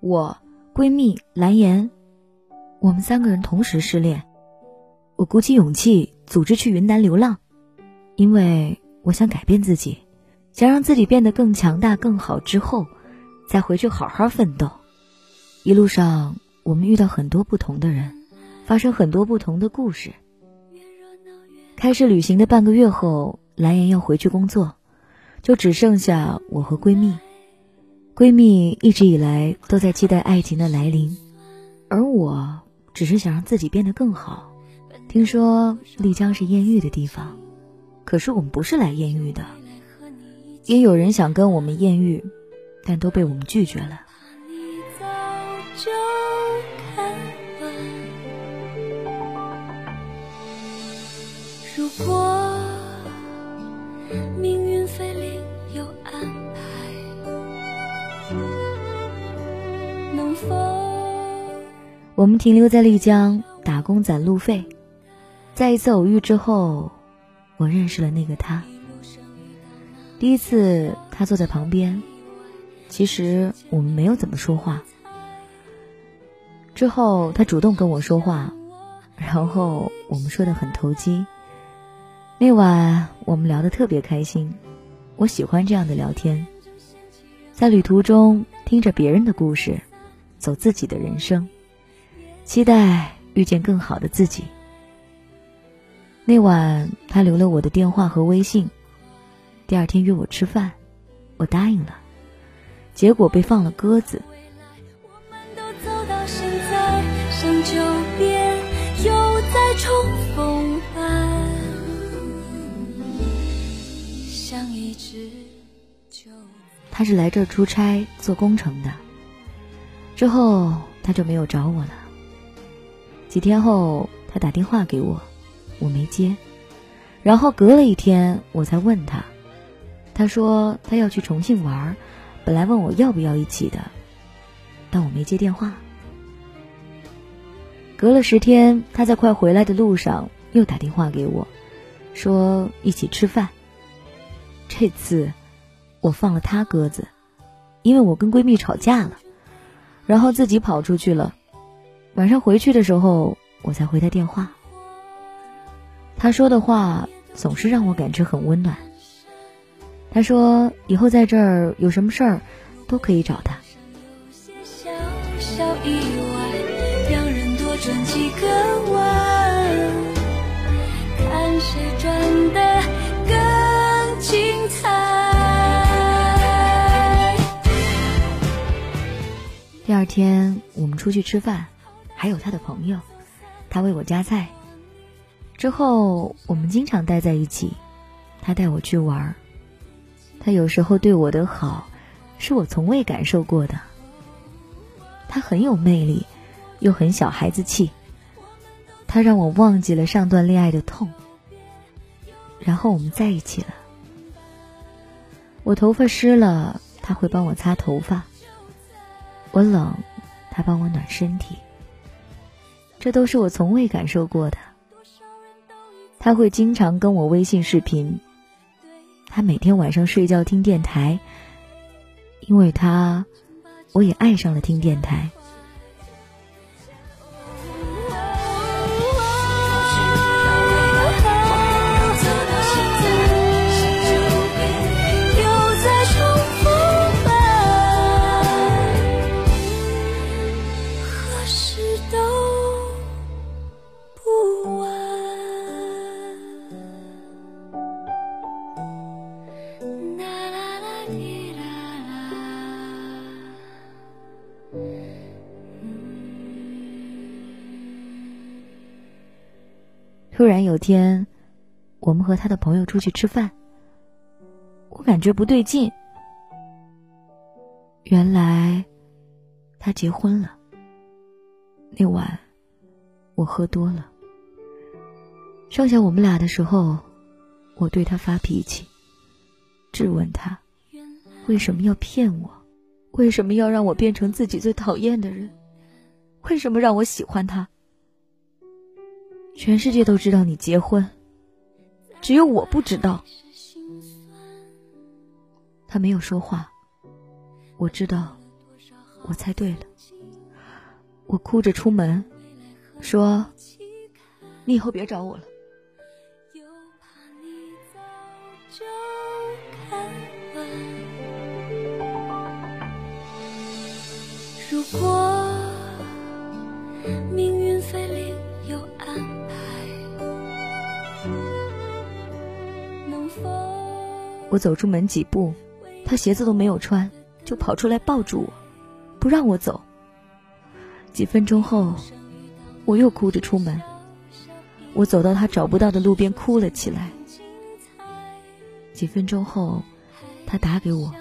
我闺蜜蓝颜，我们三个人同时失恋。我鼓起勇气组织去云南流浪，因为我想改变自己，想让自己变得更强大、更好，之后再回去好好奋斗。一路上，我们遇到很多不同的人，发生很多不同的故事。开始旅行的半个月后，蓝颜要回去工作，就只剩下我和闺蜜。闺蜜一直以来都在期待爱情的来临，而我只是想让自己变得更好。听说丽江是艳遇的地方，可是我们不是来艳遇的。也有人想跟我们艳遇，但都被我们拒绝了。我们停留在丽江打工攒路费。在一次偶遇之后，我认识了那个他。第一次，他坐在旁边，其实我们没有怎么说话。之后，他主动跟我说话，然后我们说的很投机。那晚我们聊得特别开心，我喜欢这样的聊天，在旅途中听着别人的故事，走自己的人生，期待遇见更好的自己。那晚，他留了我的电话和微信。第二天约我吃饭，我答应了，结果被放了鸽子。他是来这儿出差做工程的，之后他就没有找我了。几天后，他打电话给我。我没接，然后隔了一天我才问他，他说他要去重庆玩，本来问我要不要一起的，但我没接电话。隔了十天，他在快回来的路上又打电话给我，说一起吃饭。这次我放了他鸽子，因为我跟闺蜜吵架了，然后自己跑出去了。晚上回去的时候，我才回他电话。他说的话总是让我感觉很温暖。他说以后在这儿有什么事儿都可以找他。第二天我们出去吃饭，还有他的朋友，他为我夹菜。之后，我们经常待在一起。他带我去玩他有时候对我的好，是我从未感受过的。他很有魅力，又很小孩子气。他让我忘记了上段恋爱的痛。然后我们在一起了。我头发湿了，他会帮我擦头发；我冷，他帮我暖身体。这都是我从未感受过的。他会经常跟我微信视频，他每天晚上睡觉听电台，因为他，我也爱上了听电台。突然有天，我们和他的朋友出去吃饭，我感觉不对劲。原来他结婚了。那晚我喝多了，剩下我们俩的时候，我对他发脾气，质问他为什么要骗我，为什么要让我变成自己最讨厌的人，为什么让我喜欢他。全世界都知道你结婚，只有我不知道。他没有说话，我知道我猜对了。我哭着出门，说：“你以后别找我了。”如果我走出门几步，他鞋子都没有穿，就跑出来抱住我，不让我走。几分钟后，我又哭着出门。我走到他找不到的路边，哭了起来。几分钟后，他打给我，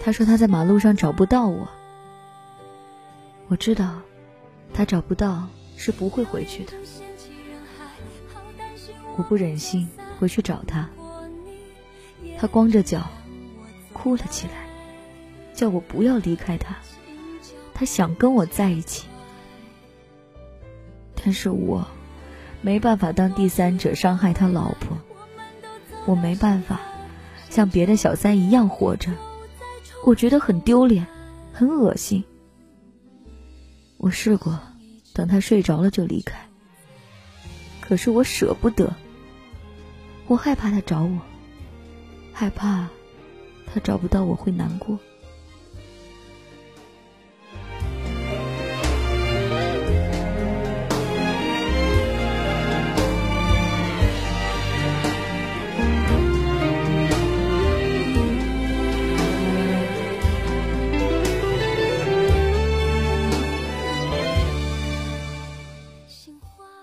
他说他在马路上找不到我。我知道，他找不到是不会回去的。我不忍心回去找他，他光着脚，哭了起来，叫我不要离开他。他想跟我在一起，但是我没办法当第三者伤害他老婆，我没办法像别的小三一样活着，我觉得很丢脸，很恶心。我试过等他睡着了就离开，可是我舍不得，我害怕他找我，害怕他找不到我会难过。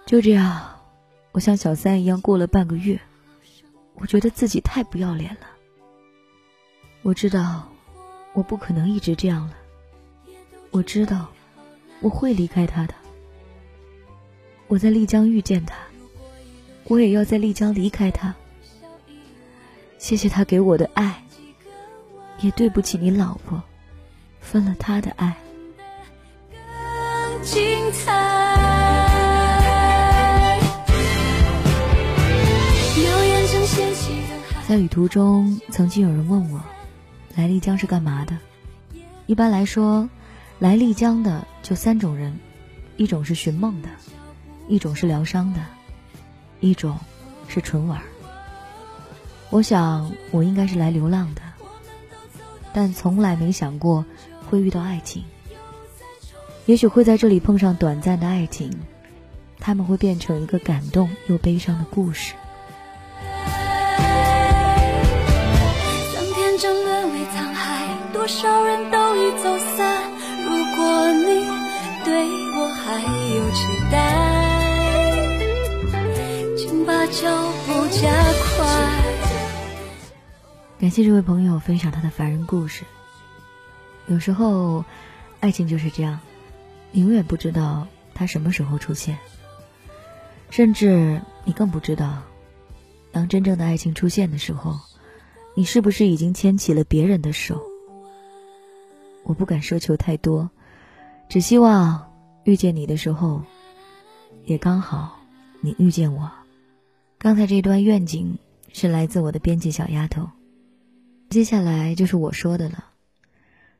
就这样，我像小三一样过了半个月。我觉得自己太不要脸了。我知道，我不可能一直这样了。我知道，我会离开他的。我在丽江遇见他，我也要在丽江离开他。谢谢他给我的爱，也对不起你老婆，分了他的爱。在旅途中，曾经有人问我，来丽江是干嘛的？一般来说，来丽江的就三种人：一种是寻梦的，一种是疗伤的，一种是纯玩。我想，我应该是来流浪的，但从来没想过会遇到爱情。也许会在这里碰上短暂的爱情，他们会变成一个感动又悲伤的故事。多少人都已走散。如果你对我还有期待，请把脚步加快。感谢这位朋友分享他的凡人故事。有时候，爱情就是这样，你永远不知道他什么时候出现，甚至你更不知道，当真正的爱情出现的时候，你是不是已经牵起了别人的手。我不敢奢求太多，只希望遇见你的时候，也刚好你遇见我。刚才这段愿景是来自我的编辑小丫头。接下来就是我说的了。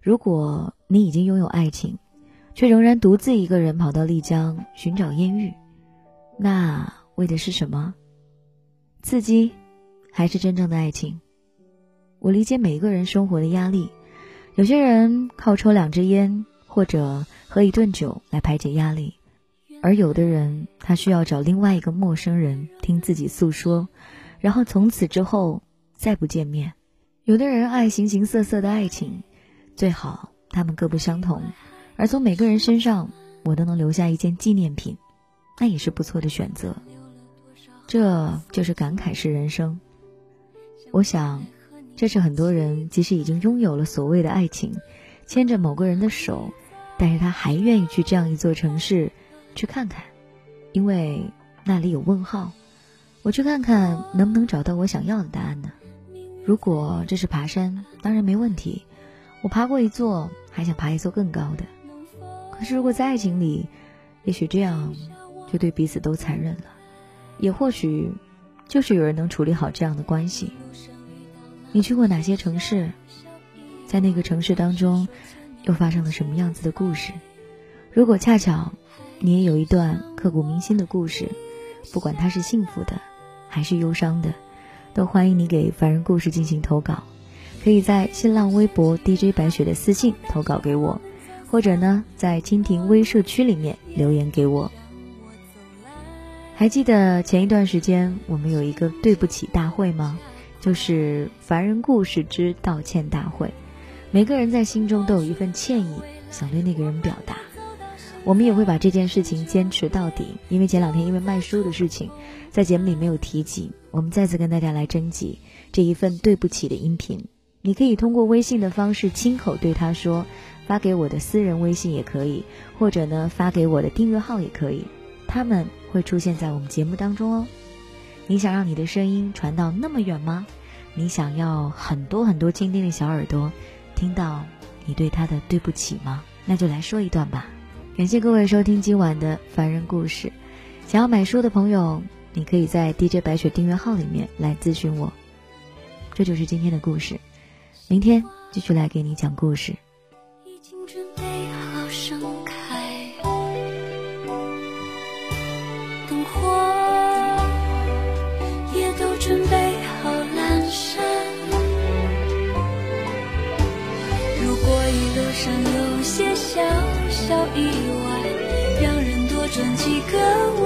如果你已经拥有爱情，却仍然独自一个人跑到丽江寻找艳遇，那为的是什么？刺激，还是真正的爱情？我理解每一个人生活的压力。有些人靠抽两支烟或者喝一顿酒来排解压力，而有的人他需要找另外一个陌生人听自己诉说，然后从此之后再不见面。有的人爱形形色色的爱情，最好他们各不相同，而从每个人身上我都能留下一件纪念品，那也是不错的选择。这就是感慨式人生。我想。这是很多人即使已经拥有了所谓的爱情，牵着某个人的手，但是他还愿意去这样一座城市，去看看，因为那里有问号。我去看看能不能找到我想要的答案呢？如果这是爬山，当然没问题。我爬过一座，还想爬一座更高的。可是如果在爱情里，也许这样就对彼此都残忍了，也或许就是有人能处理好这样的关系。你去过哪些城市？在那个城市当中，又发生了什么样子的故事。如果恰巧你也有一段刻骨铭心的故事，不管它是幸福的还是忧伤的，都欢迎你给凡人故事进行投稿。可以在新浪微博 DJ 白雪的私信投稿给我，或者呢在蜻蜓微社区里面留言给我。还记得前一段时间我们有一个对不起大会吗？就是凡人故事之道歉大会。每个人在心中都有一份歉意，想对那个人表达。我们也会把这件事情坚持到底，因为前两天因为卖书的事情，在节目里没有提及。我们再次跟大家来征集这一份对不起的音频。你可以通过微信的方式亲口对他说，发给我的私人微信也可以，或者呢发给我的订阅号也可以。他们会出现在我们节目当中哦。你想让你的声音传到那么远吗？你想要很多很多倾听的小耳朵听到你对他的对不起吗？那就来说一段吧。感谢各位收听今晚的凡人故事。想要买书的朋友，你可以在 DJ 白雪订阅号里面来咨询我。这就是今天的故事，明天继续来给你讲故事。个